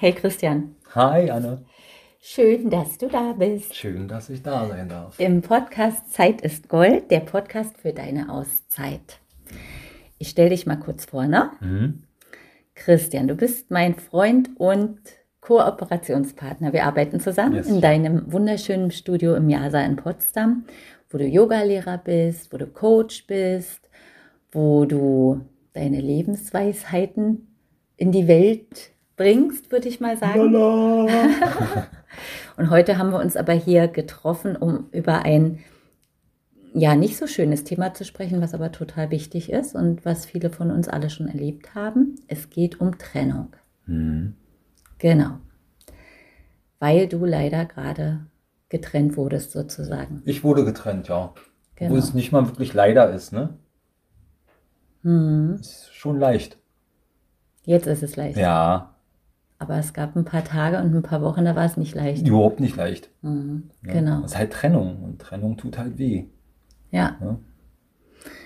Hey Christian. Hi Anne. Schön, dass du da bist. Schön, dass ich da sein darf. Im Podcast Zeit ist Gold, der Podcast für deine Auszeit. Ich stelle dich mal kurz vor, ne? Mhm. Christian, du bist mein Freund und Kooperationspartner. Wir arbeiten zusammen yes. in deinem wunderschönen Studio im Jasa in Potsdam, wo du Yogalehrer bist, wo du Coach bist, wo du deine Lebensweisheiten in die Welt bringst, würde ich mal sagen. und heute haben wir uns aber hier getroffen, um über ein ja nicht so schönes Thema zu sprechen, was aber total wichtig ist und was viele von uns alle schon erlebt haben. Es geht um Trennung. Mhm. Genau. Weil du leider gerade getrennt wurdest, sozusagen. Ich wurde getrennt, ja. Genau. Wo es nicht mal wirklich leider ist, ne? Mhm. Ist schon leicht. Jetzt ist es leicht. Ja, aber es gab ein paar Tage und ein paar Wochen, da war es nicht leicht. Überhaupt nicht leicht. Mhm, ja. Genau. Es ist halt Trennung und Trennung tut halt weh. Ja. ja.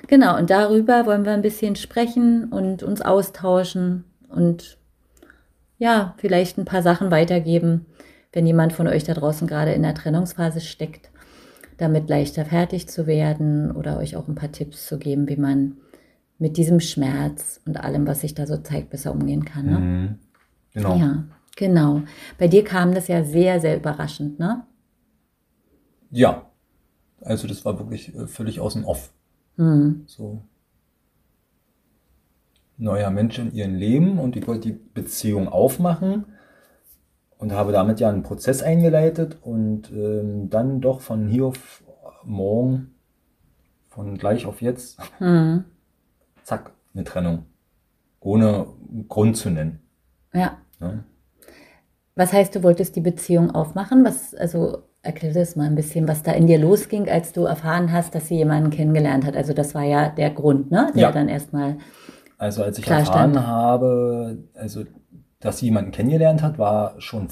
Genau, und darüber wollen wir ein bisschen sprechen und uns austauschen und ja, vielleicht ein paar Sachen weitergeben, wenn jemand von euch da draußen gerade in der Trennungsphase steckt, damit leichter fertig zu werden oder euch auch ein paar Tipps zu geben, wie man mit diesem Schmerz und allem, was sich da so zeigt, besser umgehen kann. Ne? Mhm. Genau. Ja, genau. Bei dir kam das ja sehr, sehr überraschend, ne? Ja. Also das war wirklich äh, völlig aus dem Off. Mhm. So. Neuer Mensch in ihrem Leben und ich wollte die Beziehung aufmachen und habe damit ja einen Prozess eingeleitet und ähm, dann doch von hier auf morgen, von gleich auf jetzt, mhm. zack, eine Trennung. Ohne Grund zu nennen. Ja. Ja. Was heißt, du wolltest die Beziehung aufmachen? Was, also erklär das mal ein bisschen, was da in dir losging, als du erfahren hast, dass sie jemanden kennengelernt hat. Also das war ja der Grund, ne? Der ja. dann erstmal. Also als ich erfahren stand. habe, also dass sie jemanden kennengelernt hat, war schon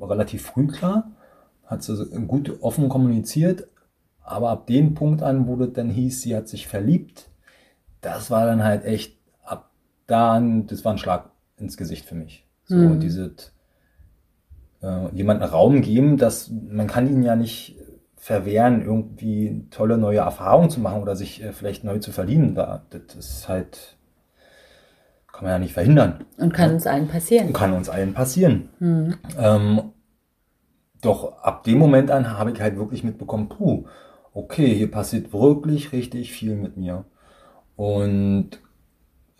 relativ früh klar. Hat sie gut offen kommuniziert. Aber ab dem Punkt an, wo das dann hieß, sie hat sich verliebt, das war dann halt echt ab dann, das war ein Schlag ins Gesicht für mich. So mhm. diese äh, jemanden Raum geben, dass man kann ihn ja nicht verwehren, irgendwie tolle neue Erfahrungen zu machen oder sich äh, vielleicht neu zu verdienen. Da, das ist halt, kann man ja nicht verhindern. Und kann ja. uns allen passieren. Kann uns allen passieren. Mhm. Ähm, doch ab dem Moment an habe ich halt wirklich mitbekommen, puh, okay, hier passiert wirklich richtig viel mit mir. Und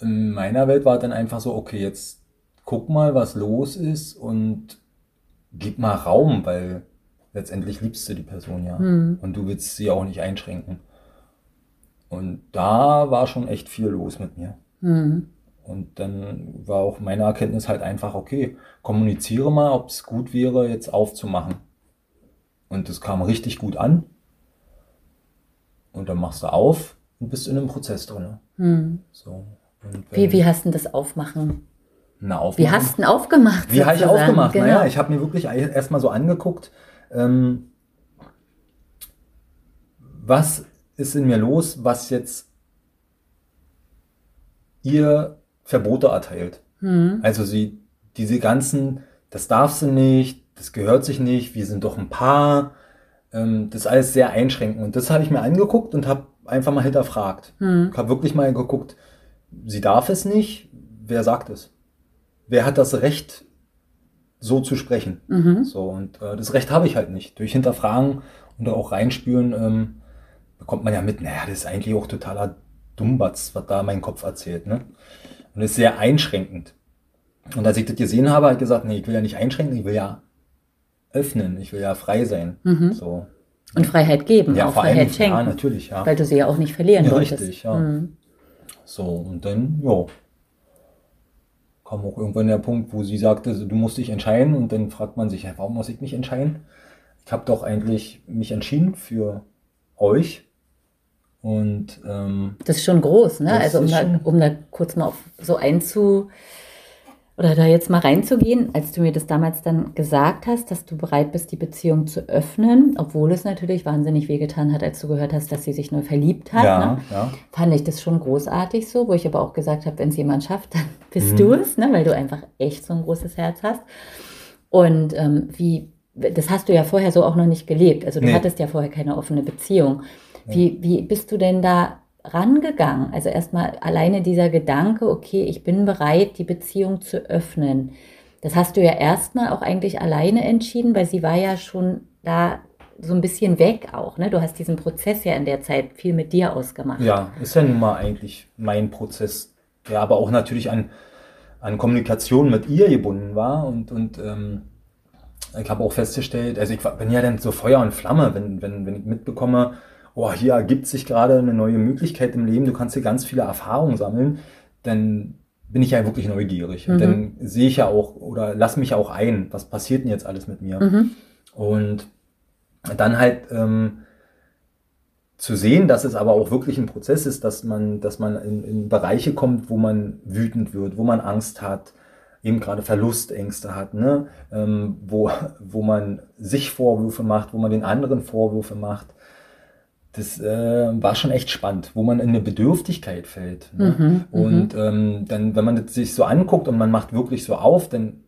in meiner Welt war dann einfach so, okay, jetzt guck mal, was los ist und gib mal Raum, weil letztendlich liebst du die Person ja. Mhm. Und du willst sie auch nicht einschränken. Und da war schon echt viel los mit mir. Mhm. Und dann war auch meine Erkenntnis halt einfach, okay, kommuniziere mal, ob es gut wäre, jetzt aufzumachen. Und das kam richtig gut an. Und dann machst du auf und bist in einem Prozess drin. Mhm. So. Wie, wie hast du das Aufmachen? Na, aufmachen? Wie hast du denn aufgemacht? Wie habe ich aufgemacht? Genau. Naja, ich habe mir wirklich erstmal so angeguckt, ähm, was ist in mir los, was jetzt ihr Verbote erteilt. Mhm. Also sie, diese ganzen, das darfst du nicht, das gehört sich nicht, wir sind doch ein Paar, ähm, das ist alles sehr einschränkend. Und das habe ich mir angeguckt und habe einfach mal hinterfragt. Ich habe wirklich mal geguckt, sie darf es nicht, wer sagt es? Wer hat das Recht, so zu sprechen? Mhm. So, und äh, das Recht habe ich halt nicht. Durch Hinterfragen und auch reinspüren ähm, bekommt man ja mit, naja, das ist eigentlich auch totaler Dummbatz, was da mein Kopf erzählt. Ne? Und das ist sehr einschränkend. Und als ich das gesehen habe, habe ich gesagt, nee, ich will ja nicht einschränken, ich will ja öffnen, ich will ja frei sein. Mhm. So. Und Freiheit geben, ja, auch Freiheit allem, schenken. Ja, natürlich, ja. Weil du sie ja auch nicht verlieren ja, wolltest. Richtig, ja. Mhm. So, und dann, ja, kam auch irgendwann der Punkt, wo sie sagte, du musst dich entscheiden und dann fragt man sich, ja, warum muss ich mich entscheiden? Ich habe doch eigentlich mich entschieden für euch. Und ähm, das ist schon groß, ne? Also um da, um da kurz mal auf so einzu, oder da jetzt mal reinzugehen, als du mir das damals dann gesagt hast, dass du bereit bist, die Beziehung zu öffnen, obwohl es natürlich wahnsinnig wehgetan hat, als du gehört hast, dass sie sich nur verliebt hat, ja, ne? ja. fand ich das schon großartig so, wo ich aber auch gesagt habe, wenn es jemand schafft, dann bist mhm. du es, ne? weil du einfach echt so ein großes Herz hast. Und ähm, wie, das hast du ja vorher so auch noch nicht gelebt. Also du nee. hattest ja vorher keine offene Beziehung. Wie, wie bist du denn da rangegangen? Also erstmal alleine dieser Gedanke, okay, ich bin bereit, die Beziehung zu öffnen. Das hast du ja erstmal auch eigentlich alleine entschieden, weil sie war ja schon da so ein bisschen weg auch. Ne? Du hast diesen Prozess ja in der Zeit viel mit dir ausgemacht. Ja, ist ja nun mal eigentlich mein Prozess, der aber auch natürlich an, an Kommunikation mit ihr gebunden war. Und, und ähm, ich habe auch festgestellt, also ich bin ja dann so Feuer und Flamme, wenn, wenn, wenn ich mitbekomme, oh, hier ergibt sich gerade eine neue Möglichkeit im Leben, du kannst hier ganz viele Erfahrungen sammeln, dann bin ich ja wirklich neugierig. Mhm. Dann sehe ich ja auch oder lass mich auch ein, was passiert denn jetzt alles mit mir. Mhm. Und dann halt ähm, zu sehen, dass es aber auch wirklich ein Prozess ist, dass man, dass man in, in Bereiche kommt, wo man wütend wird, wo man Angst hat, eben gerade Verlustängste hat, ne? Ähm, wo, wo man sich Vorwürfe macht, wo man den anderen Vorwürfe macht, das äh, war schon echt spannend, wo man in eine Bedürftigkeit fällt. Ne? Mhm, mhm, und ähm, dann, wenn man das sich so anguckt und man macht wirklich so auf, dann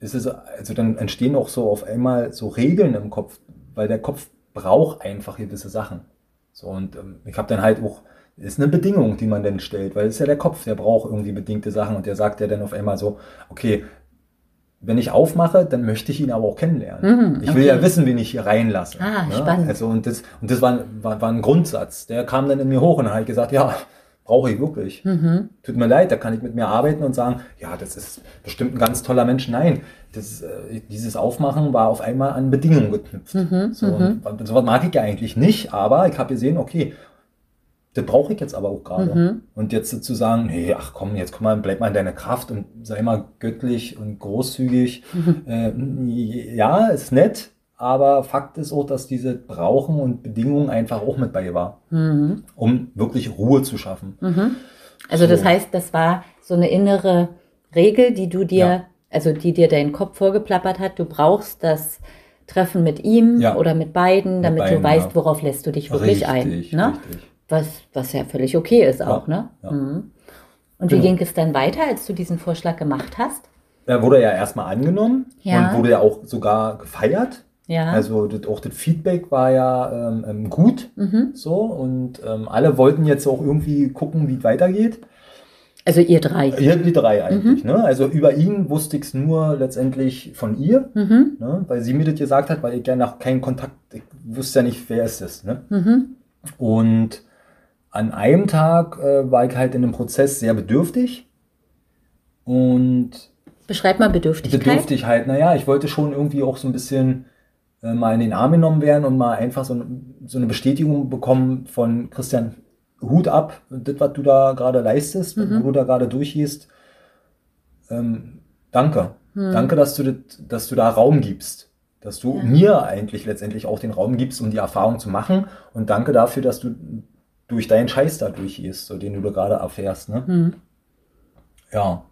ist es, also dann entstehen auch so auf einmal so Regeln im Kopf, weil der Kopf braucht einfach gewisse Sachen. So, und ähm, ich habe dann halt auch, ist eine Bedingung, die man dann stellt, weil es ist ja der Kopf, der braucht irgendwie bedingte Sachen und der sagt ja dann auf einmal so, okay, wenn ich aufmache, dann möchte ich ihn aber auch kennenlernen. Mhm, ich will ja wissen, wen ich hier reinlasse. Ah, ne? spannend. Also, und das, und das war, war, war ein Grundsatz. Der kam dann in mir hoch und hat gesagt, ja, brauche ich wirklich. Mhm. Tut mir leid, da kann ich mit mir arbeiten und sagen, ja, das ist bestimmt ein ganz toller Mensch. Nein, das, äh, dieses Aufmachen war auf einmal an Bedingungen geknüpft. Mhm, so, mhm. und, sowas mag ich ja eigentlich nicht, aber ich habe gesehen, okay, das brauche ich jetzt aber auch gerade. Mhm. Und jetzt zu sagen, hey, ach komm, jetzt komm mal, bleib mal in deiner Kraft und sei mal göttlich und großzügig. Mhm. Äh, ja, ist nett, aber Fakt ist auch, dass diese Brauchen und Bedingungen einfach auch mit bei war, mhm. um wirklich Ruhe zu schaffen. Mhm. Also so. das heißt, das war so eine innere Regel, die du dir, ja. also die dir dein Kopf vorgeplappert hat. Du brauchst das Treffen mit ihm ja. oder mit beiden, damit mit beiden, du weißt, worauf lässt du dich wirklich richtig, ein. Ne? Richtig. Was, was ja völlig okay ist auch, ne? Mhm. Und wie genau. ging es dann weiter, als du diesen Vorschlag gemacht hast? Er wurde ja erstmal angenommen ja. und wurde ja auch sogar gefeiert. Ja. Also das, auch das Feedback war ja ähm, ähm gut mhm. so und ähm, alle wollten jetzt auch irgendwie gucken, wie es weitergeht. Also ihr drei. Ihr die drei eigentlich. Mhm. Ne? Also über ihn wusste ich es nur letztendlich von ihr, mhm. ne? weil sie mir das gesagt hat, weil ich ja nach keinen Kontakt, ich wusste ja nicht, wer ist das. Ne? Mhm. Und an einem Tag äh, war ich halt in einem Prozess sehr bedürftig. Und. Beschreib mal Bedürftigkeit. Bedürftigkeit, naja, ich wollte schon irgendwie auch so ein bisschen äh, mal in den Arm genommen werden und mal einfach so, so eine Bestätigung bekommen von Christian, Hut ab, das, was du da gerade leistest, mhm. wo du da gerade durchgehst. Ähm, danke. Mhm. Danke, dass du, das, dass du da Raum gibst. Dass du ja. mir eigentlich letztendlich auch den Raum gibst, um die Erfahrung zu machen. Und danke dafür, dass du durch deinen Scheiß da durchgehst, so den du da gerade erfährst. Ne? Mhm. Ja.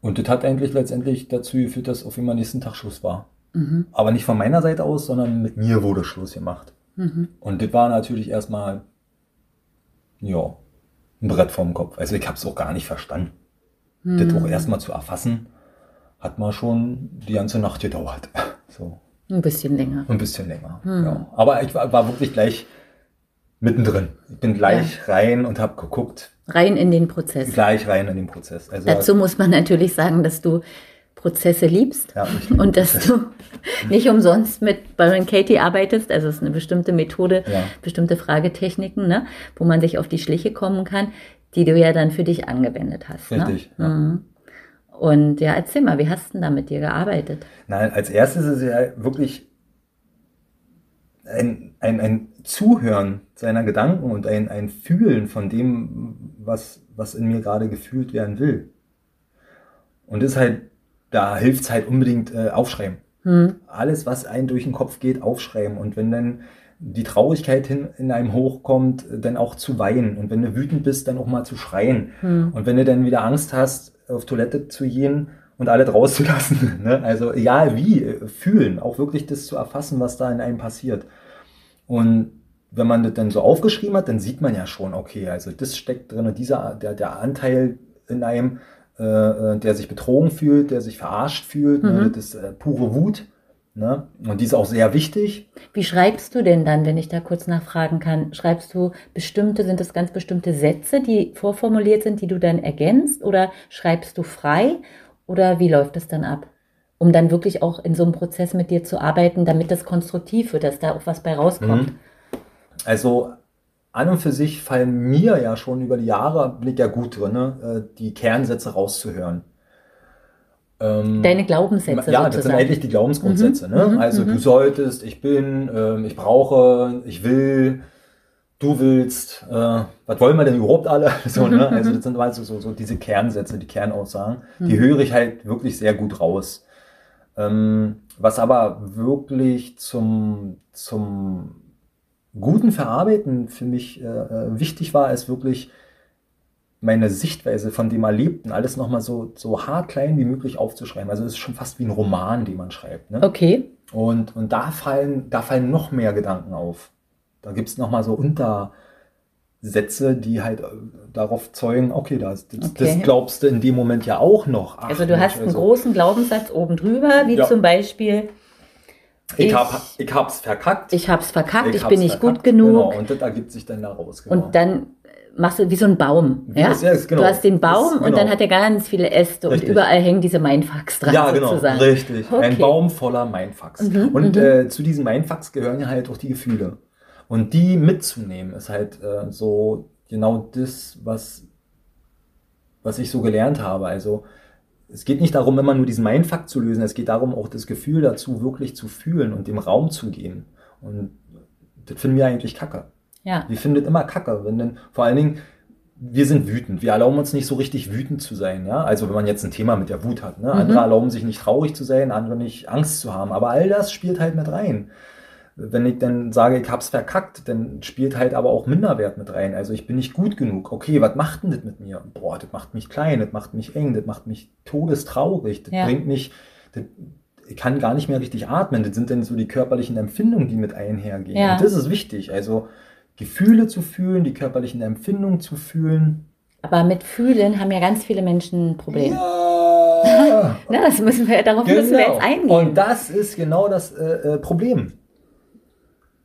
Und das hat eigentlich letztendlich dazu geführt, dass auf einmal nächsten Tag Schluss war. Mhm. Aber nicht von meiner Seite aus, sondern mit mir wurde Schluss gemacht. Mhm. Und das war natürlich erstmal, ja, ein Brett vorm Kopf. Also ich habe es auch gar nicht verstanden. Mhm. Das auch erstmal zu erfassen, hat mal schon die ganze Nacht gedauert. So. Ein bisschen länger. Ein bisschen länger, mhm. ja. Aber ich war, war wirklich gleich mittendrin. Ich bin gleich ja. rein und habe geguckt. Rein in den Prozess. Gleich rein in den Prozess. Also Dazu muss man natürlich sagen, dass du Prozesse liebst ja, und dass du nicht umsonst mit Byron Katie arbeitest. Also es ist eine bestimmte Methode, ja. bestimmte Fragetechniken, ne, wo man sich auf die Schliche kommen kann, die du ja dann für dich angewendet hast. Ne? Richtig. Ne? Mhm. Und ja, erzähl mal, wie hast du denn da mit dir gearbeitet? Nein, als erstes ist es ja wirklich ein, ein, ein Zuhören seiner Gedanken und ein, ein Fühlen von dem, was, was in mir gerade gefühlt werden will. Und das ist halt, da hilft es halt unbedingt äh, aufschreiben. Hm. Alles, was einem durch den Kopf geht, aufschreiben. Und wenn dann die Traurigkeit hin, in einem hochkommt, dann auch zu weinen. Und wenn du wütend bist, dann auch mal zu schreien. Hm. Und wenn du dann wieder Angst hast, auf Toilette zu gehen und alle rauszulassen. Ne? Also egal wie, äh, fühlen, auch wirklich das zu erfassen, was da in einem passiert. Und wenn man das dann so aufgeschrieben hat, dann sieht man ja schon, okay, also das steckt drin und dieser, der, der Anteil in einem, äh, äh der sich betrogen fühlt, der sich verarscht fühlt, ne? mhm. ne, das ist äh, pure Wut. Ne? Und die ist auch sehr wichtig. Wie schreibst du denn dann, wenn ich da kurz nachfragen kann? Schreibst du bestimmte, sind das ganz bestimmte Sätze, die vorformuliert sind, die du dann ergänzt? Oder schreibst du frei? Oder wie läuft das dann ab? Um dann wirklich auch in so einem Prozess mit dir zu arbeiten, damit das konstruktiv wird, dass da auch was bei rauskommt. Mhm. Also an und für sich fallen mir ja schon über die Jahre, bin ich ja gut drin, ne, äh, die Kernsätze rauszuhören. Ähm, Deine Glaubenssätze. Ja, sozusagen. das sind eigentlich die Glaubensgrundsätze. Mhm, ne? Mhm, also du mhm. solltest, ich bin, äh, ich brauche, ich will, du willst, äh, was wollen wir denn überhaupt alle? so, ne? Also das sind also so, so diese Kernsätze, die Kernaussagen, die höre ich halt wirklich sehr gut raus. Ähm, was aber wirklich zum, zum guten Verarbeiten für mich äh, äh wichtig war, ist wirklich meine Sichtweise von dem Erlebten alles nochmal so, so hart klein wie möglich aufzuschreiben. Also es ist schon fast wie ein Roman, den man schreibt. Ne? Okay. Und, und da, fallen, da fallen noch mehr Gedanken auf. Da gibt es nochmal so Untersätze, die halt äh, darauf zeugen, okay, das, das, okay. das, glaubst du in dem Moment ja auch noch. Ach, also du hast einen also. großen Glaubenssatz oben drüber, wie ja. zum Beispiel... Ich, ich, hab, ich hab's verkackt. Ich hab's verkackt, ich, ich bin nicht verkackt, gut genug. Genau, und das ergibt sich dann daraus. Genau. Und dann machst du wie so ein Baum. ja? Das, ja, genau. Du hast den Baum das, genau. und dann hat er ganz viele Äste richtig. und überall hängen diese Mindfucks dran. Ja, genau, sozusagen. richtig. Okay. Ein Baum voller Mindfucks. Mhm, und mhm. äh, zu diesen Mindfucks gehören ja halt auch die Gefühle. Und die mitzunehmen ist halt äh, so genau das, was, was ich so gelernt habe. Also es geht nicht darum, immer nur diesen Mindfuck zu lösen, es geht darum, auch das Gefühl dazu wirklich zu fühlen und dem Raum zu geben. Und das finden wir eigentlich kacke. Ja. Wir finden immer Kacke. Wenn denn, vor allen Dingen, wir sind wütend. Wir erlauben uns nicht so richtig wütend zu sein. Ja? Also wenn man jetzt ein Thema mit der Wut hat. Ne? Andere mhm. erlauben sich nicht traurig zu sein, andere nicht Angst zu haben. Aber all das spielt halt mit rein. Wenn ich dann sage, ich hab's verkackt, dann spielt halt aber auch Minderwert mit rein. Also ich bin nicht gut genug. Okay, was macht denn das mit mir? Boah, das macht mich klein, das macht mich eng, das macht mich todestraurig, das ja. bringt mich, das, ich kann gar nicht mehr richtig atmen. Das sind dann so die körperlichen Empfindungen, die mit einhergehen. Ja. Und das ist wichtig. Also Gefühle zu fühlen, die körperlichen Empfindungen zu fühlen. Aber mit Fühlen haben ja ganz viele Menschen ein Problem. Ja. Na, das müssen wir, darauf genau. müssen wir jetzt eingehen. Und das ist genau das äh, äh, Problem.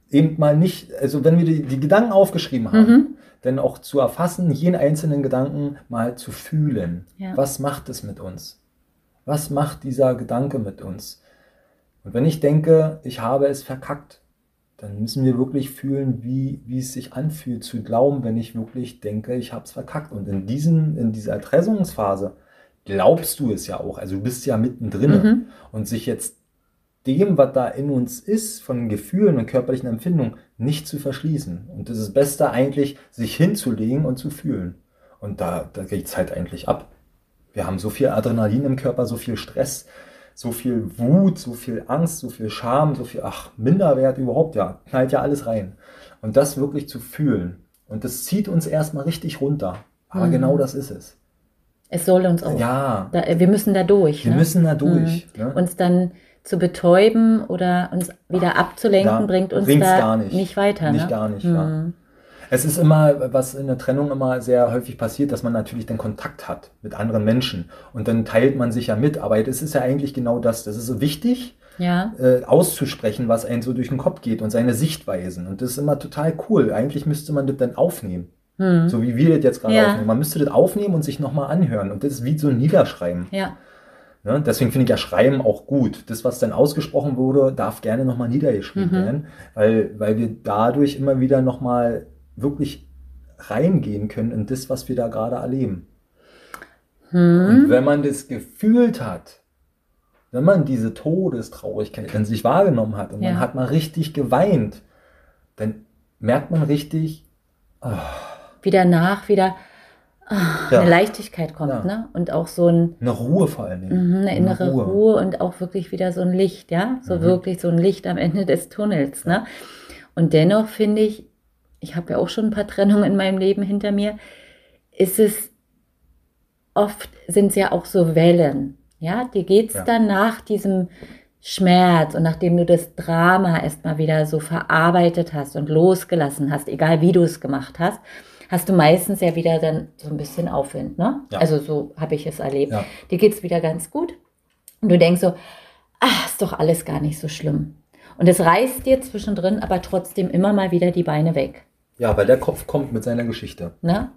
Eben mal nicht, also wenn wir die, die Gedanken aufgeschrieben haben, mhm. dann auch zu erfassen, jeden einzelnen Gedanken mal zu fühlen. Ja. Was macht es mit uns? Was macht dieser Gedanke mit uns? Und wenn ich denke, ich habe es verkackt, dann müssen wir wirklich fühlen, wie, wie es sich anfühlt, zu glauben, wenn ich wirklich denke, ich habe es verkackt. Und in, diesen, in dieser Erpressungsphase glaubst du es ja auch. Also du bist ja mittendrin. Mhm. Und sich jetzt dem, was da in uns ist, von Gefühlen und körperlichen Empfindungen, nicht zu verschließen. Und das ist Beste eigentlich, sich hinzulegen und zu fühlen. Und da, da geht es halt eigentlich ab. Wir haben so viel Adrenalin im Körper, so viel Stress, so viel Wut, so viel Angst, so viel Scham, so viel, ach, Minderwert überhaupt, ja, knallt ja alles rein. Und das wirklich zu fühlen. Und das zieht uns erstmal richtig runter. Aber mhm. genau das ist es. Es soll uns auch. Ja. Da, wir müssen da durch. Wir ne? müssen da durch. Mhm. Ne? Uns dann zu betäuben oder uns wieder abzulenken, da bringt uns da nicht. nicht. weiter. Nicht ne? gar nicht, mhm. ja. Es ist immer, was in der Trennung immer sehr häufig passiert, dass man natürlich den Kontakt hat mit anderen Menschen und dann teilt man sich ja mit. Aber das ist ja eigentlich genau das. Das ist so wichtig, ja. äh, auszusprechen, was einem so durch den Kopf geht und seine Sichtweisen. Und das ist immer total cool. Eigentlich müsste man das dann aufnehmen. Hm. So wie wir das jetzt gerade ja. aufnehmen. Man müsste das aufnehmen und sich nochmal anhören. Und das ist wie so ein Niederschreiben. Ja. Ne? Deswegen finde ich ja Schreiben auch gut. Das, was dann ausgesprochen wurde, darf gerne nochmal niedergeschrieben mhm. werden, weil, weil wir dadurch immer wieder nochmal wirklich reingehen können in das, was wir da gerade erleben. Hm. Und wenn man das gefühlt hat, wenn man diese Todestraurigkeit in sich wahrgenommen hat und ja. man hat mal richtig geweint, dann merkt man richtig, oh. wie danach wieder oh, ja. eine Leichtigkeit kommt, ja. ne? Und auch so ein eine Ruhe vor allen Dingen, mhm, eine innere eine Ruhe. Ruhe. und auch wirklich wieder so ein Licht, ja, so mhm. wirklich so ein Licht am Ende des Tunnels, ne? Und dennoch finde ich, ich habe ja auch schon ein paar Trennungen in meinem Leben hinter mir, ist es oft sind es ja auch so Wellen. Ja, dir geht's ja. dann nach diesem Schmerz und nachdem du das Drama erstmal wieder so verarbeitet hast und losgelassen hast, egal wie du es gemacht hast, hast du meistens ja wieder dann so ein bisschen Aufwind, ne? Ja. Also so habe ich es erlebt. Ja. Dir geht's wieder ganz gut und du denkst so, ach, ist doch alles gar nicht so schlimm. Und es reißt dir zwischendrin aber trotzdem immer mal wieder die Beine weg. Ja, weil der Kopf kommt mit seiner Geschichte. Ne?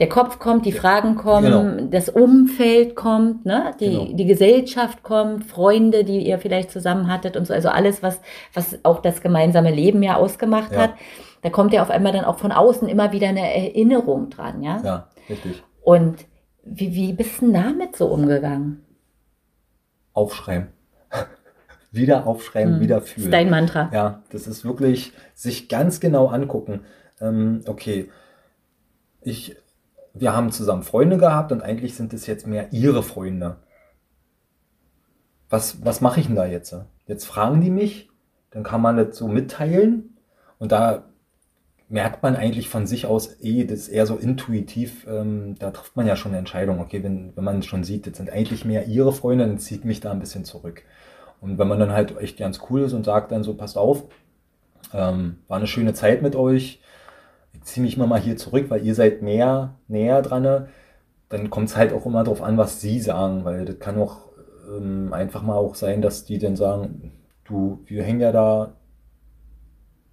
Der Kopf kommt, die Fragen kommen, genau. das Umfeld kommt, ne? die, genau. die Gesellschaft kommt, Freunde, die ihr vielleicht zusammen hattet und so. Also alles, was, was auch das gemeinsame Leben ja ausgemacht ja. hat. Da kommt ja auf einmal dann auch von außen immer wieder eine Erinnerung dran. Ja, ja richtig. Und wie, wie bist du damit so umgegangen? Aufschreiben. wieder aufschreiben, hm. wieder fühlen. Das ist dein Mantra. Ja, das ist wirklich sich ganz genau angucken. Ähm, okay, ich wir haben zusammen Freunde gehabt und eigentlich sind es jetzt mehr ihre Freunde. Was, was mache ich denn da jetzt? Jetzt fragen die mich, dann kann man das so mitteilen und da merkt man eigentlich von sich aus eh, das ist eher so intuitiv, ähm, da trifft man ja schon eine Entscheidung, okay, wenn, wenn man schon sieht, das sind eigentlich mehr ihre Freunde, dann zieht mich da ein bisschen zurück. Und wenn man dann halt echt ganz cool ist und sagt dann so, passt auf, ähm, war eine schöne Zeit mit euch, ziehe mich mal hier zurück, weil ihr seid mehr näher dran, dann kommt es halt auch immer darauf an, was sie sagen, weil das kann auch ähm, einfach mal auch sein, dass die dann sagen, du, wir hängen ja da,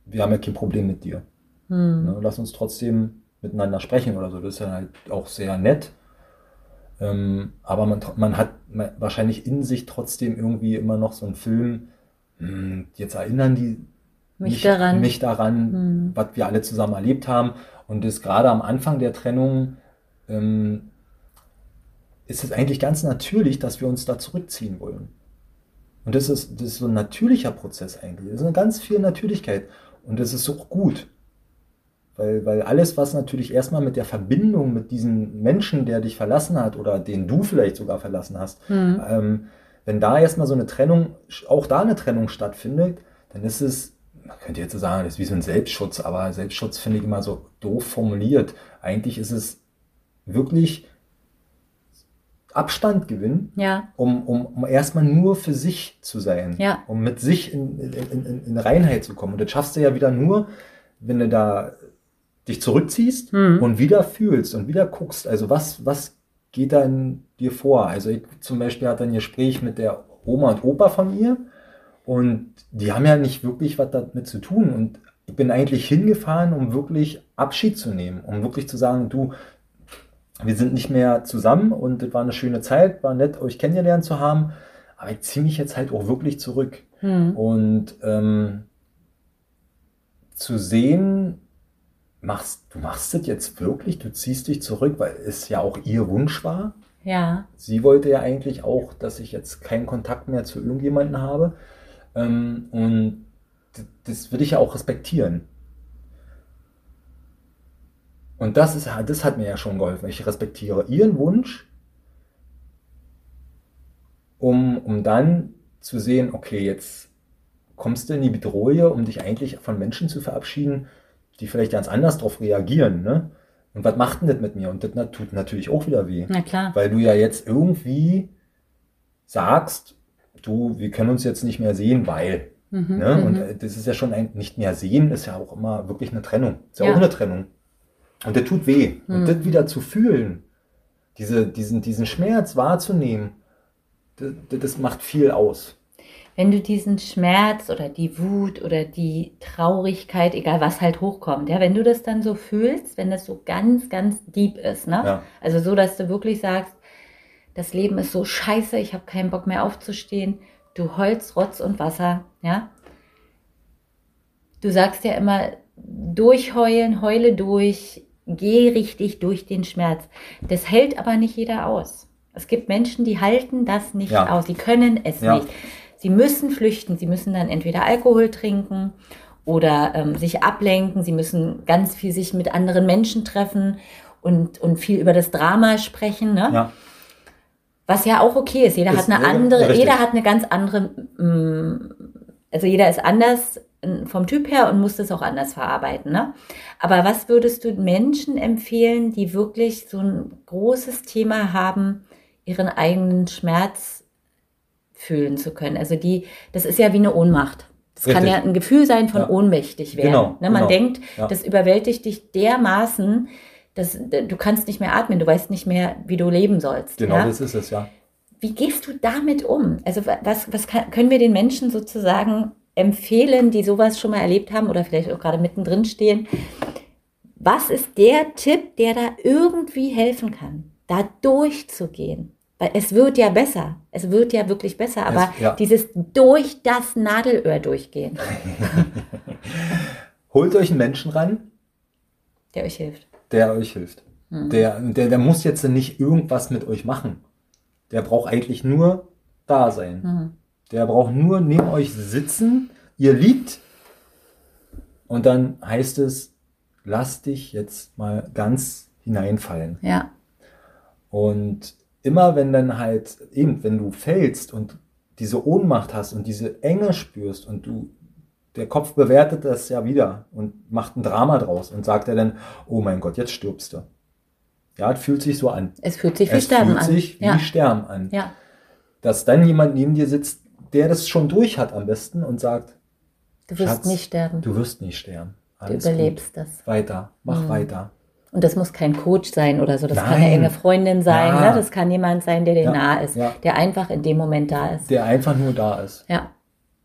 wir haben ja kein Problem mit dir. Hm. Ne, lass uns trotzdem miteinander sprechen oder so. Das ist ja halt auch sehr nett. Ähm, aber man, man hat wahrscheinlich in sich trotzdem irgendwie immer noch so einen Film, hm, jetzt erinnern die mich, mich daran, mich daran hm. was wir alle zusammen erlebt haben. Und das gerade am Anfang der Trennung ähm, ist es eigentlich ganz natürlich, dass wir uns da zurückziehen wollen. Und das ist, das ist so ein natürlicher Prozess eigentlich. Das ist eine ganz viel Natürlichkeit. Und das ist so gut. Weil, weil alles, was natürlich erstmal mit der Verbindung mit diesem Menschen, der dich verlassen hat oder den du vielleicht sogar verlassen hast, mhm. ähm, wenn da erstmal so eine Trennung, auch da eine Trennung stattfindet, dann ist es man könnte jetzt sagen, das ist wie so ein Selbstschutz, aber Selbstschutz finde ich immer so doof formuliert. Eigentlich ist es wirklich Abstand gewinnen, ja. um, um, um erstmal nur für sich zu sein, ja. um mit sich in, in, in, in Reinheit zu kommen. Und das schaffst du ja wieder nur, wenn du da dich zurückziehst mhm. und wieder fühlst und wieder guckst, also was, was geht da in dir vor? Also ich zum Beispiel hatte ein Gespräch mit der Oma und Opa von ihr und die haben ja nicht wirklich was damit zu tun. Und ich bin eigentlich hingefahren, um wirklich Abschied zu nehmen, um wirklich zu sagen, du, wir sind nicht mehr zusammen und es war eine schöne Zeit, war nett, euch kennengelernt zu haben, aber ich ziehe mich jetzt halt auch wirklich zurück. Hm. Und ähm, zu sehen, machst, du machst das jetzt wirklich, du ziehst dich zurück, weil es ja auch ihr Wunsch war. Ja. Sie wollte ja eigentlich auch, dass ich jetzt keinen Kontakt mehr zu irgendjemandem habe. Ähm, und das würde ich ja auch respektieren. Und das, ist, das hat mir ja schon geholfen. Ich respektiere ihren Wunsch, um, um dann zu sehen, okay, jetzt kommst du in die Bedrohung, um dich eigentlich von Menschen zu verabschieden, die vielleicht ganz anders darauf reagieren. Ne? Und was macht denn das mit mir? Und das tut natürlich auch wieder weh. Na klar. Weil du ja jetzt irgendwie sagst, du, wir können uns jetzt nicht mehr sehen, weil. Mhm, ne? Und mhm. das ist ja schon ein nicht mehr sehen, ist ja auch immer wirklich eine Trennung. Ist ja, ja. auch eine Trennung. Und der tut weh. Mhm. Und das wieder zu fühlen, diese, diesen, diesen Schmerz wahrzunehmen, das, das macht viel aus. Wenn du diesen Schmerz oder die Wut oder die Traurigkeit, egal was halt hochkommt, ja, wenn du das dann so fühlst, wenn das so ganz, ganz deep ist, ne? Ja. Also so, dass du wirklich sagst, das Leben ist so scheiße, ich habe keinen Bock mehr aufzustehen, du Holz, Rotz und Wasser, ja. Du sagst ja immer, durchheulen, heule durch, geh richtig durch den Schmerz. Das hält aber nicht jeder aus. Es gibt Menschen, die halten das nicht ja. aus, sie können es ja. nicht. Sie müssen flüchten, sie müssen dann entweder Alkohol trinken oder ähm, sich ablenken, sie müssen ganz viel sich mit anderen Menschen treffen und, und viel über das Drama sprechen. Ne? Ja. Was ja auch okay ist. Jeder ist, hat eine andere, richtig. jeder hat eine ganz andere, mm, also jeder ist anders vom Typ her und musst es auch anders verarbeiten. Ne? Aber was würdest du Menschen empfehlen, die wirklich so ein großes Thema haben, ihren eigenen Schmerz fühlen zu können? Also die, das ist ja wie eine Ohnmacht. Das Richtig. kann ja ein Gefühl sein von ja. ohnmächtig werden. Genau, ne? Man genau. denkt, ja. das überwältigt dich dermaßen, dass du kannst nicht mehr atmen, du weißt nicht mehr, wie du leben sollst. Genau, ja? das ist es, ja. Wie gehst du damit um? Also was, was kann, können wir den Menschen sozusagen empfehlen, die sowas schon mal erlebt haben oder vielleicht auch gerade mittendrin stehen? Was ist der Tipp, der da irgendwie helfen kann, da durchzugehen? Weil es wird ja besser. Es wird ja wirklich besser. Aber es, ja. dieses durch das Nadelöhr durchgehen. Holt euch einen Menschen ran. Der euch hilft. Der euch hilft. Mhm. Der, der, der muss jetzt nicht irgendwas mit euch machen. Der braucht eigentlich nur da sein. Mhm. Der braucht nur neben euch sitzen. Ihr liebt. Und dann heißt es, lass dich jetzt mal ganz hineinfallen. Ja. Und immer wenn dann halt, eben, wenn du fällst und diese Ohnmacht hast und diese Enge spürst und du, der Kopf bewertet das ja wieder und macht ein Drama draus und sagt er dann, oh mein Gott, jetzt stirbst du. Ja, es fühlt sich so an. Es fühlt sich wie es Sterben an. Es fühlt sich ja. wie Sterben an. Ja. Dass dann jemand neben dir sitzt, der das schon durch hat am besten und sagt, du wirst Schatz, nicht sterben. Du wirst nicht sterben. Alles du überlebst gut. das. Weiter, mach mhm. weiter. Und das muss kein Coach sein oder so. Das Nein. kann eine enge Freundin sein. Ja. Ne? Das kann jemand sein, der dir ja. nah ist, ja. der einfach in dem Moment da ist. Der einfach nur da ist. Ja.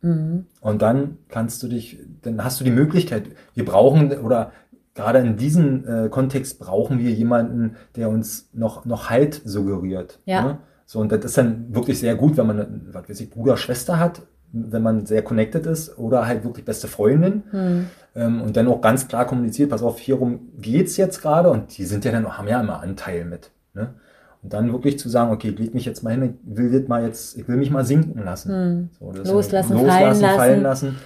Mhm. Und dann kannst du dich, dann hast du die Möglichkeit. Wir brauchen oder gerade in diesem äh, Kontext brauchen wir jemanden, der uns noch noch Halt suggeriert. Ja. Ne? So und das ist dann wirklich sehr gut, wenn man, was weiß ich, Bruder, Schwester hat, wenn man sehr connected ist oder halt wirklich beste Freundin hm. Ähm, und dann auch ganz klar kommuniziert, pass auf, hierum geht's jetzt gerade und die sind ja dann, haben ja immer Anteil mit. Ne? Und dann wirklich zu sagen, okay, ich leg mich jetzt mal hin, ich will das mal jetzt, ich will mich mal sinken lassen. Hm. So, loslassen, loslassen, fallen lassen. Fallen lassen.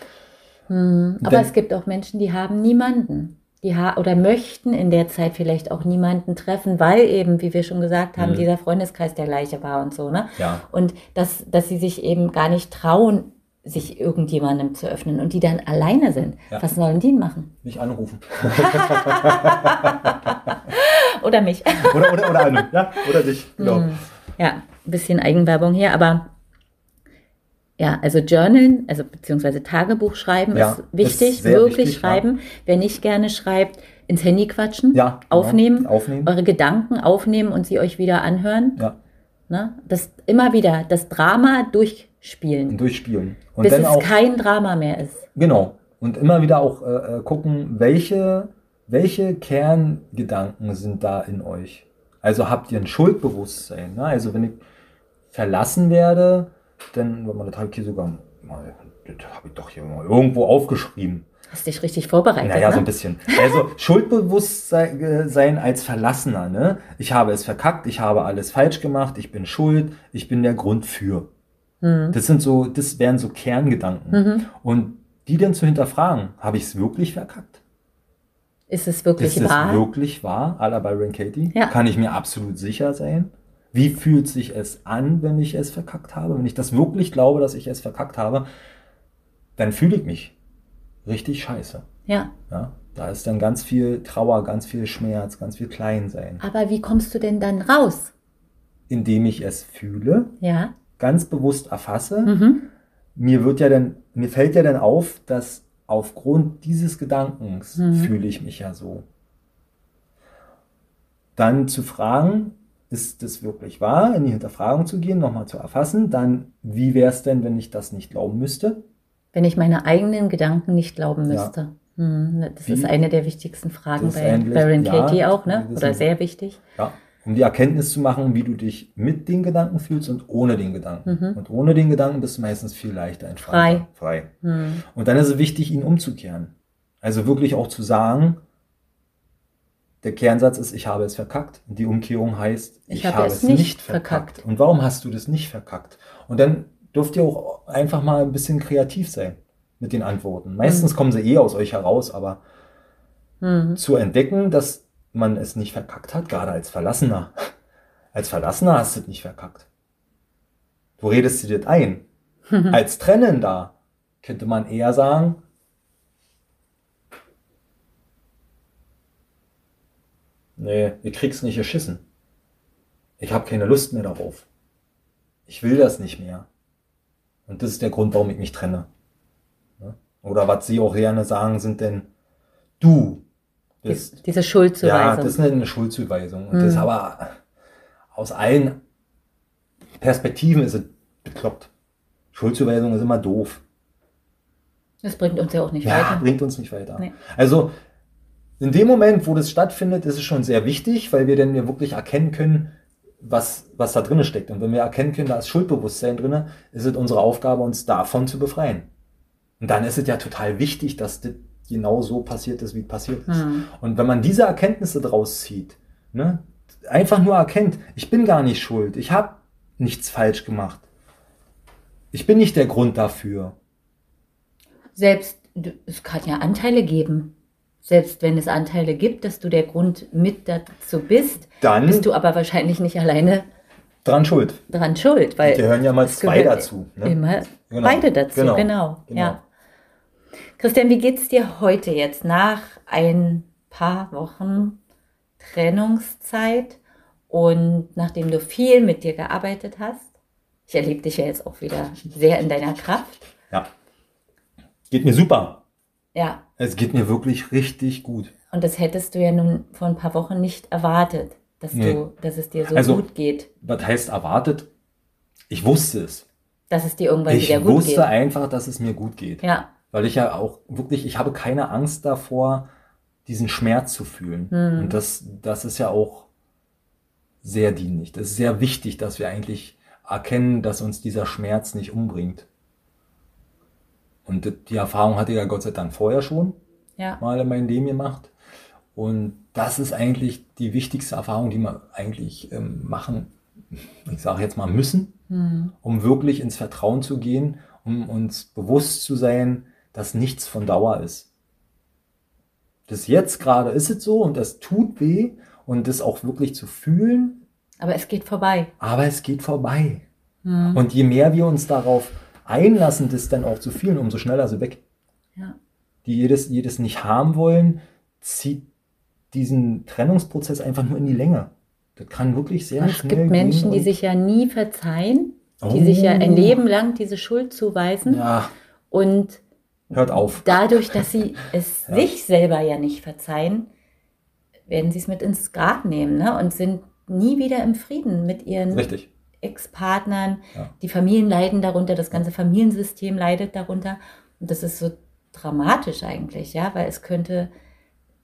Hm. Aber dann, es gibt auch Menschen, die haben niemanden. Die ha oder möchten in der Zeit vielleicht auch niemanden treffen, weil eben, wie wir schon gesagt haben, hm. dieser Freundeskreis der gleiche war und so, ne? Ja. Und dass, dass sie sich eben gar nicht trauen, sich irgendjemandem zu öffnen und die dann alleine sind. Ja. Was sollen die machen? Mich anrufen. oder mich. oder, oder, oder Anne, ja, oder dich, genau. Hm. Ja, ein bisschen Eigenwerbung hier, aber ja, also Journalen, also beziehungsweise Tagebuch schreiben ja, ist wichtig, ist wirklich wichtig, schreiben. Ja. Wer nicht gerne schreibt, ins Handy quatschen, ja, aufnehmen, aufnehmen, eure Gedanken aufnehmen und sie euch wieder anhören. Ja. Ne? Das immer wieder, das Drama durchspielen. Durchspielen. Und bis es auch, kein Drama mehr ist. Genau. Und immer wieder auch äh, äh, gucken, welche, welche Kerngedanken sind da in euch. Also habt ihr ein Schuldbewusstsein. Ne? Also wenn ich verlassen werde, dann, wenn man das habe ich sogar mal, das habe ich doch hier mal irgendwo aufgeschrieben. Hast dich richtig vorbereitet. Naja, ne? so ein bisschen. Also Schuldbewusstsein als Verlassener. Ne? Ich habe es verkackt, ich habe alles falsch gemacht, ich bin schuld, ich bin der Grund für. Mhm. Das sind so, das wären so Kerngedanken. Mhm. Und die dann zu hinterfragen, habe ich es wirklich verkackt? Ist es wirklich ist wahr? Ist es wirklich wahr? À la Byron Katie? Ja. Kann ich mir absolut sicher sein? Wie fühlt sich es an, wenn ich es verkackt habe? Wenn ich das wirklich glaube, dass ich es verkackt habe, dann fühle ich mich richtig scheiße. Ja. ja. Da ist dann ganz viel Trauer, ganz viel Schmerz, ganz viel Kleinsein. Aber wie kommst du denn dann raus? Indem ich es fühle. Ja ganz bewusst erfasse, mhm. mir wird ja dann, mir fällt ja dann auf, dass aufgrund dieses Gedankens mhm. fühle ich mich ja so. Dann zu fragen, ist das wirklich wahr, in die Hinterfragung zu gehen, nochmal zu erfassen, dann, wie wäre es denn, wenn ich das nicht glauben müsste? Wenn ich meine eigenen Gedanken nicht glauben müsste. Ja. Hm, das wie? ist eine der wichtigsten Fragen bei Baron Katie ja, auch, ne? Oder sehr wichtig. Ja um die Erkenntnis zu machen, wie du dich mit den Gedanken fühlst und ohne den Gedanken. Mhm. Und ohne den Gedanken bist du meistens viel leichter entspannter. Frei. Frei. Mhm. Und dann ist es wichtig, ihn umzukehren. Also wirklich auch zu sagen, der Kernsatz ist, ich habe es verkackt. Und die Umkehrung heißt, ich, ich habe, habe, es nicht, nicht verkackt. verkackt. Und warum hast du das nicht verkackt? Und dann dürft ihr auch einfach mal ein bisschen kreativ sein mit den Antworten. Meistens mhm. kommen sie eh aus euch heraus, aber mhm. zu entdecken, dass man es nicht verkackt hat, gerade als Verlassener. Als Verlassener hast du es nicht verkackt. Du redest dir das ein. als Trennender könnte man eher sagen, nee, ihr kriegt's nicht erschissen. Ich habe keine Lust mehr darauf. Ich will das nicht mehr. Und das ist der Grund, warum ich mich trenne. Ne? Oder was sie auch gerne sagen, sind denn, du bist. Diese Schuldzuweisung. Ja, das ist eine Schuldzuweisung. Und mhm. das aber aus allen Perspektiven ist es bekloppt. Schuldzuweisung ist immer doof. Das bringt uns ja auch nicht ja, weiter. bringt uns nicht weiter. Nee. Also in dem Moment, wo das stattfindet, ist es schon sehr wichtig, weil wir dann ja wirklich erkennen können, was, was da drin steckt. Und wenn wir erkennen können, da ist Schuldbewusstsein drin, ist es unsere Aufgabe, uns davon zu befreien. Und dann ist es ja total wichtig, dass das genau so passiert ist, wie passiert ist. Mhm. Und wenn man diese Erkenntnisse draus zieht, ne, einfach nur erkennt, ich bin gar nicht schuld, ich habe nichts falsch gemacht. Ich bin nicht der Grund dafür. Selbst, es kann ja Anteile geben. Selbst wenn es Anteile gibt, dass du der Grund mit dazu bist, dann bist du aber wahrscheinlich nicht alleine dran schuld. Dran schuld, weil. Die gehören ja mal zwei dazu. Ne? Immer genau. beide dazu, genau. genau. genau. Ja. Christian, wie geht es dir heute jetzt nach ein paar Wochen Trennungszeit und nachdem du viel mit dir gearbeitet hast? Ich erlebe dich ja jetzt auch wieder sehr in deiner Kraft. Ja. Geht mir super. Ja. Es geht mir wirklich richtig gut. Und das hättest du ja nun vor ein paar Wochen nicht erwartet, dass, nee. du, dass es dir so also, gut geht. Was heißt erwartet? Ich wusste es. Dass es dir irgendwann ich wieder gut geht. Ich wusste einfach, dass es mir gut geht. Ja weil ich ja auch wirklich, ich habe keine Angst davor, diesen Schmerz zu fühlen. Hm. Und das, das ist ja auch sehr dienlich. Das ist sehr wichtig, dass wir eigentlich erkennen, dass uns dieser Schmerz nicht umbringt. Und die Erfahrung hatte ich ja Gott sei Dank vorher schon ja. mal in meinem Leben gemacht. Und das ist eigentlich die wichtigste Erfahrung, die wir eigentlich ähm, machen, ich sage jetzt mal müssen, hm. um wirklich ins Vertrauen zu gehen, um uns bewusst zu sein, dass nichts von Dauer ist. Das jetzt gerade ist es so und das tut weh und das auch wirklich zu fühlen. Aber es geht vorbei. Aber es geht vorbei. Mhm. Und je mehr wir uns darauf einlassen, das dann auch zu fühlen, umso schneller sie weg. Ja. Die jedes, jedes nicht haben wollen, zieht diesen Trennungsprozess einfach nur in die Länge. Das kann wirklich sehr schnell Es gibt Menschen, die sich ja nie verzeihen, die oh. sich ja ein. Leben lang diese Schuld zuweisen. Ja. Und Hört auf. Dadurch, dass sie es ja. sich selber ja nicht verzeihen, werden sie es mit ins Grab nehmen ne? und sind nie wieder im Frieden mit ihren Ex-Partnern. Ja. Die Familien leiden darunter, das ganze Familiensystem leidet darunter. Und das ist so dramatisch eigentlich, ja, weil es könnte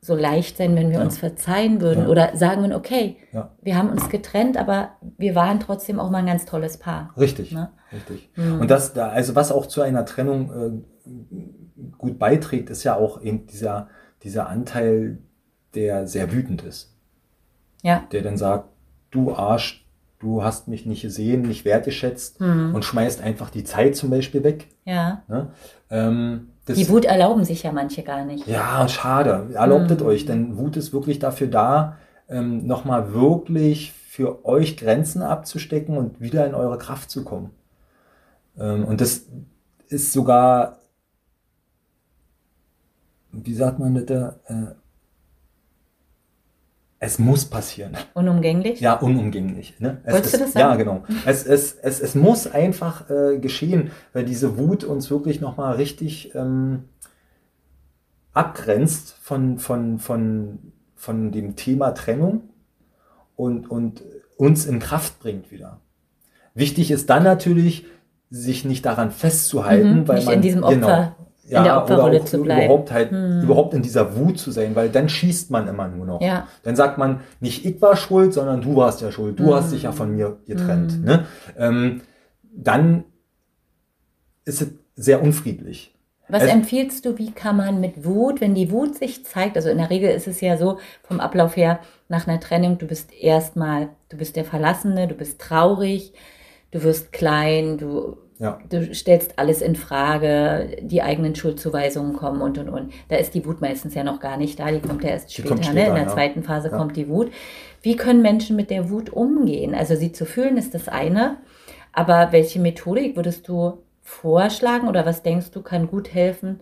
so leicht sein, wenn wir ja. uns verzeihen würden oder sagen würden, okay, wir haben uns getrennt, aber wir waren trotzdem auch mal ein ganz tolles Paar. Richtig, ne? richtig. Mhm. Und das, also was auch zu einer Trennung äh, gut beiträgt, ist ja auch eben dieser, dieser Anteil, der sehr wütend ist. Ja. Der dann sagt, du Arsch, du hast mich nicht gesehen, nicht wertgeschätzt mhm. und schmeißt einfach die Zeit zum Beispiel weg. Ja. Ne? Ähm, die Wut erlauben sich ja manche gar nicht. Ja, schade. Erlaubtet mhm. euch, denn Wut ist wirklich dafür da, ähm, nochmal wirklich für euch Grenzen abzustecken und wieder in eure Kraft zu kommen. Ähm, und das ist sogar, wie sagt man das da? Äh, es muss passieren. Unumgänglich? Ja, unumgänglich. Ne? Es Wolltest ist, du das sagen? Ja, genau. Es, es, es, es muss einfach äh, geschehen, weil diese Wut uns wirklich nochmal richtig ähm, abgrenzt von, von, von, von dem Thema Trennung und, und uns in Kraft bringt wieder. Wichtig ist dann natürlich, sich nicht daran festzuhalten, mhm, weil nicht man in diesem Opfer. Genau, ja, in der Opferrolle zu bleiben. Überhaupt halt, hm. überhaupt in dieser Wut zu sein, weil dann schießt man immer nur noch. Ja. Dann sagt man, nicht ich war schuld, sondern du warst ja schuld. Du hm. hast dich ja von mir getrennt. Hm. Ne? Ähm, dann ist es sehr unfriedlich. Was es, empfiehlst du, wie kann man mit Wut, wenn die Wut sich zeigt, also in der Regel ist es ja so vom Ablauf her, nach einer Trennung, du bist erstmal, du bist der Verlassene, du bist traurig, du wirst klein, du ja. Du stellst alles in Frage, die eigenen Schuldzuweisungen kommen und und und. Da ist die Wut meistens ja noch gar nicht da, die kommt ja erst später, später ne? In der ja. zweiten Phase ja. kommt die Wut. Wie können Menschen mit der Wut umgehen? Also sie zu fühlen ist das eine, aber welche Methodik würdest du vorschlagen oder was denkst du kann gut helfen,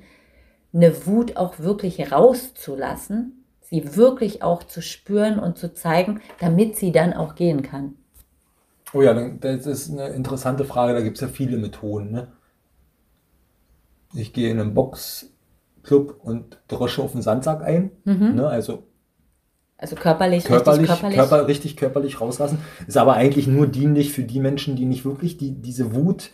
eine Wut auch wirklich rauszulassen, sie wirklich auch zu spüren und zu zeigen, damit sie dann auch gehen kann. Oh ja, das ist eine interessante Frage. Da gibt es ja viele Methoden. Ne? Ich gehe in einen Boxclub und drösche auf den Sandsack ein. Mhm. Ne? Also, also körperlich, körperlich, richtig körperlich. Körper, richtig körperlich rauslassen. Ist aber eigentlich nur dienlich für die Menschen, die nicht wirklich die, diese Wut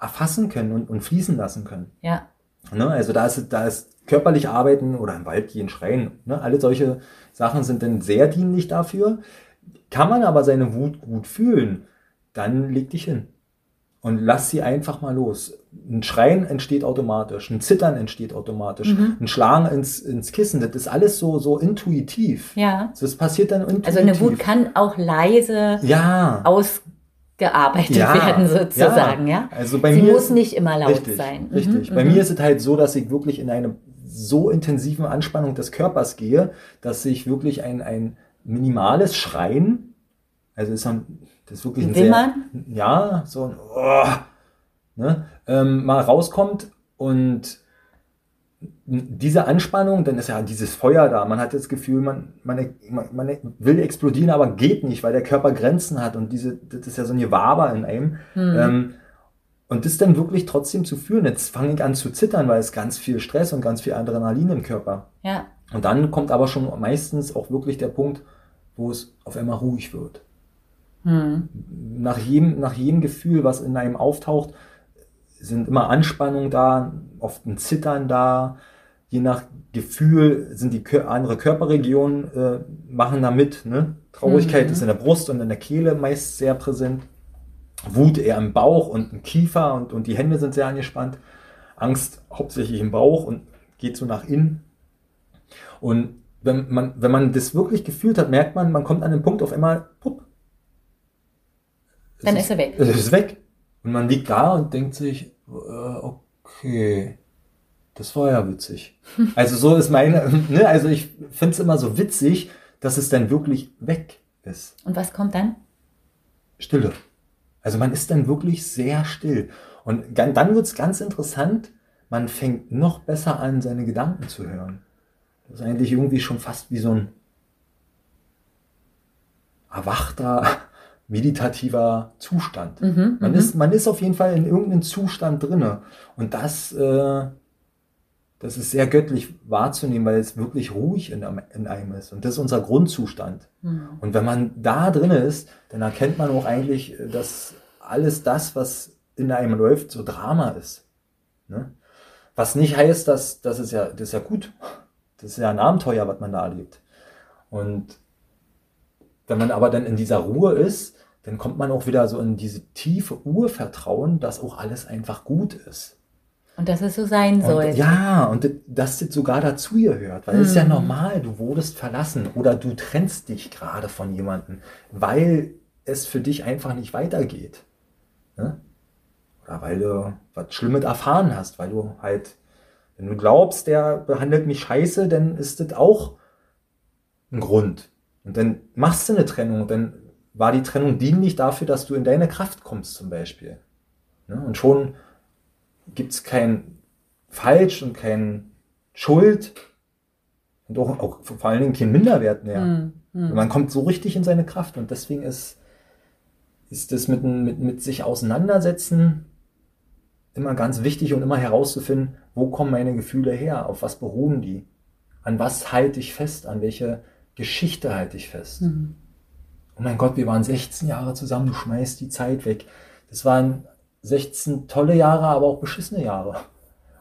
erfassen können und, und fließen lassen können. Ja. Ne? Also da ist, da ist körperlich arbeiten oder im Wald gehen, schreien. Ne? Alle solche Sachen sind dann sehr dienlich dafür. Kann man aber seine Wut gut fühlen, dann leg dich hin und lass sie einfach mal los. Ein Schreien entsteht automatisch, ein Zittern entsteht automatisch, mhm. ein Schlagen ins, ins Kissen, das ist alles so, so intuitiv. Ja. Das passiert dann intuitiv. Also eine Wut kann auch leise ja. ausgearbeitet ja. werden, sozusagen, ja. ja? Also bei sie mir muss nicht immer laut richtig, sein. Richtig. Mhm. Bei mhm. mir ist es halt so, dass ich wirklich in eine so intensiven Anspannung des Körpers gehe, dass ich wirklich ein, ein minimales Schreien, also ist ein das ist wirklich ein sehr, ja, so ein, oh, ne, ähm, mal rauskommt und diese Anspannung, dann ist ja dieses Feuer da. Man hat das Gefühl, man, man, man will explodieren, aber geht nicht, weil der Körper Grenzen hat und diese, das ist ja so ein Gewaber in einem. Hm. Ähm, und das dann wirklich trotzdem zu führen. Jetzt fange ich an zu zittern, weil es ganz viel Stress und ganz viel Adrenalin im Körper. Ja. Und dann kommt aber schon meistens auch wirklich der Punkt, wo es auf einmal ruhig wird. Hm. Nach, jedem, nach jedem Gefühl, was in einem auftaucht, sind immer Anspannungen da, oft ein Zittern da. Je nach Gefühl sind die andere Körperregionen äh, machen da mit. Ne? Traurigkeit mhm. ist in der Brust und in der Kehle meist sehr präsent. Wut eher im Bauch und im Kiefer und, und die Hände sind sehr angespannt. Angst hauptsächlich im Bauch und geht so nach innen. Und wenn man, wenn man das wirklich gefühlt hat, merkt man, man kommt an den Punkt auf einmal, pupp, dann ist, er weg. Es ist weg. Und man liegt da und denkt sich, äh, okay, das war ja witzig. Also so ist meine, ne, also ich finde es immer so witzig, dass es dann wirklich weg ist. Und was kommt dann? Stille. Also man ist dann wirklich sehr still. Und dann wird es ganz interessant, man fängt noch besser an, seine Gedanken zu hören. Das ist eigentlich irgendwie schon fast wie so ein erwachter, meditativer Zustand. Mhm, man, mhm. ist, man ist auf jeden Fall in irgendeinem Zustand drinne. Und das, äh, das ist sehr göttlich wahrzunehmen, weil es wirklich ruhig in, in einem ist. Und das ist unser Grundzustand. Mhm. Und wenn man da drinne ist, dann erkennt man auch eigentlich, dass alles das, was in einem läuft, so Drama ist. Ne? Was nicht heißt, dass das ist ja, das ist ja gut. Das ist ja ein Abenteuer, was man da erlebt. Und wenn man aber dann in dieser Ruhe ist, dann kommt man auch wieder so in diese tiefe Urvertrauen, dass auch alles einfach gut ist. Und dass es so sein soll. Ja, und dass das sogar dazu gehört, weil es ist ja mhm. normal, du wurdest verlassen oder du trennst dich gerade von jemandem, weil es für dich einfach nicht weitergeht. Ne? Oder weil du was Schlimmes erfahren hast, weil du halt, wenn du glaubst, der behandelt mich scheiße, dann ist das auch ein Grund. Und dann machst du eine Trennung, und dann war die Trennung dienlich dafür, dass du in deine Kraft kommst zum Beispiel. Ne? Und schon gibt es kein Falsch und kein Schuld und auch, auch, vor allen Dingen kein Minderwert mehr. Mhm. Mhm. Man kommt so richtig in seine Kraft und deswegen ist, ist das mit, mit, mit sich auseinandersetzen immer ganz wichtig und immer herauszufinden, wo kommen meine Gefühle her, auf was beruhen die, an was halte ich fest, an welche Geschichte halte ich fest. Mhm. Oh mein Gott, wir waren 16 Jahre zusammen, du schmeißt die Zeit weg. Das waren 16 tolle Jahre, aber auch beschissene Jahre.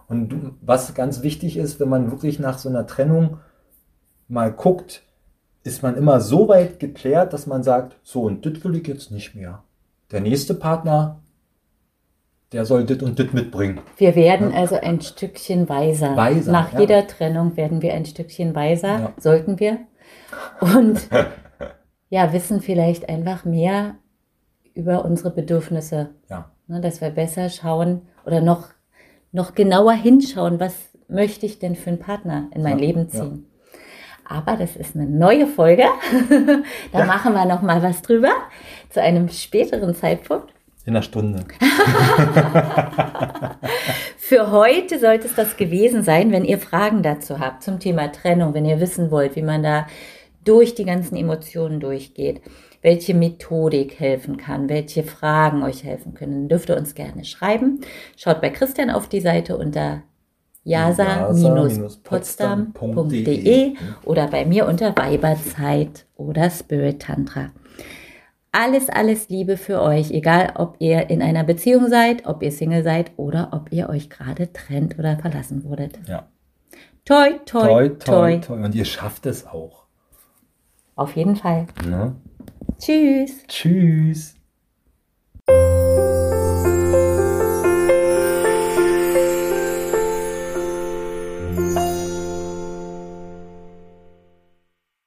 Und was ganz wichtig ist, wenn man wirklich nach so einer Trennung mal guckt, ist man immer so weit geklärt, dass man sagt, so und das will ich jetzt nicht mehr. Der nächste Partner, der soll dit und dit mitbringen. Wir werden ja. also ein Stückchen weiser. weiser Nach ja. jeder Trennung werden wir ein Stückchen weiser, ja. sollten wir. Und ja, wissen vielleicht einfach mehr über unsere Bedürfnisse. Ja. Ne, dass wir besser schauen oder noch, noch genauer hinschauen, was möchte ich denn für einen Partner in mein Leben ziehen. Aber das ist eine neue Folge. da machen wir noch mal was drüber zu einem späteren Zeitpunkt. In einer Stunde. Für heute sollte es das gewesen sein, wenn ihr Fragen dazu habt zum Thema Trennung, wenn ihr wissen wollt, wie man da durch die ganzen Emotionen durchgeht, welche Methodik helfen kann, welche Fragen euch helfen können, dürft ihr uns gerne schreiben. Schaut bei Christian auf die Seite unter jasa-potsdam.de oder bei mir unter Weiberzeit oder Spirit Tantra. Alles, alles Liebe für euch, egal ob ihr in einer Beziehung seid, ob ihr Single seid oder ob ihr euch gerade trennt oder verlassen wurdet. Ja. Toi, toi, toi, toi. toi. Und ihr schafft es auch. Auf jeden Fall. Ne? Tschüss. Tschüss.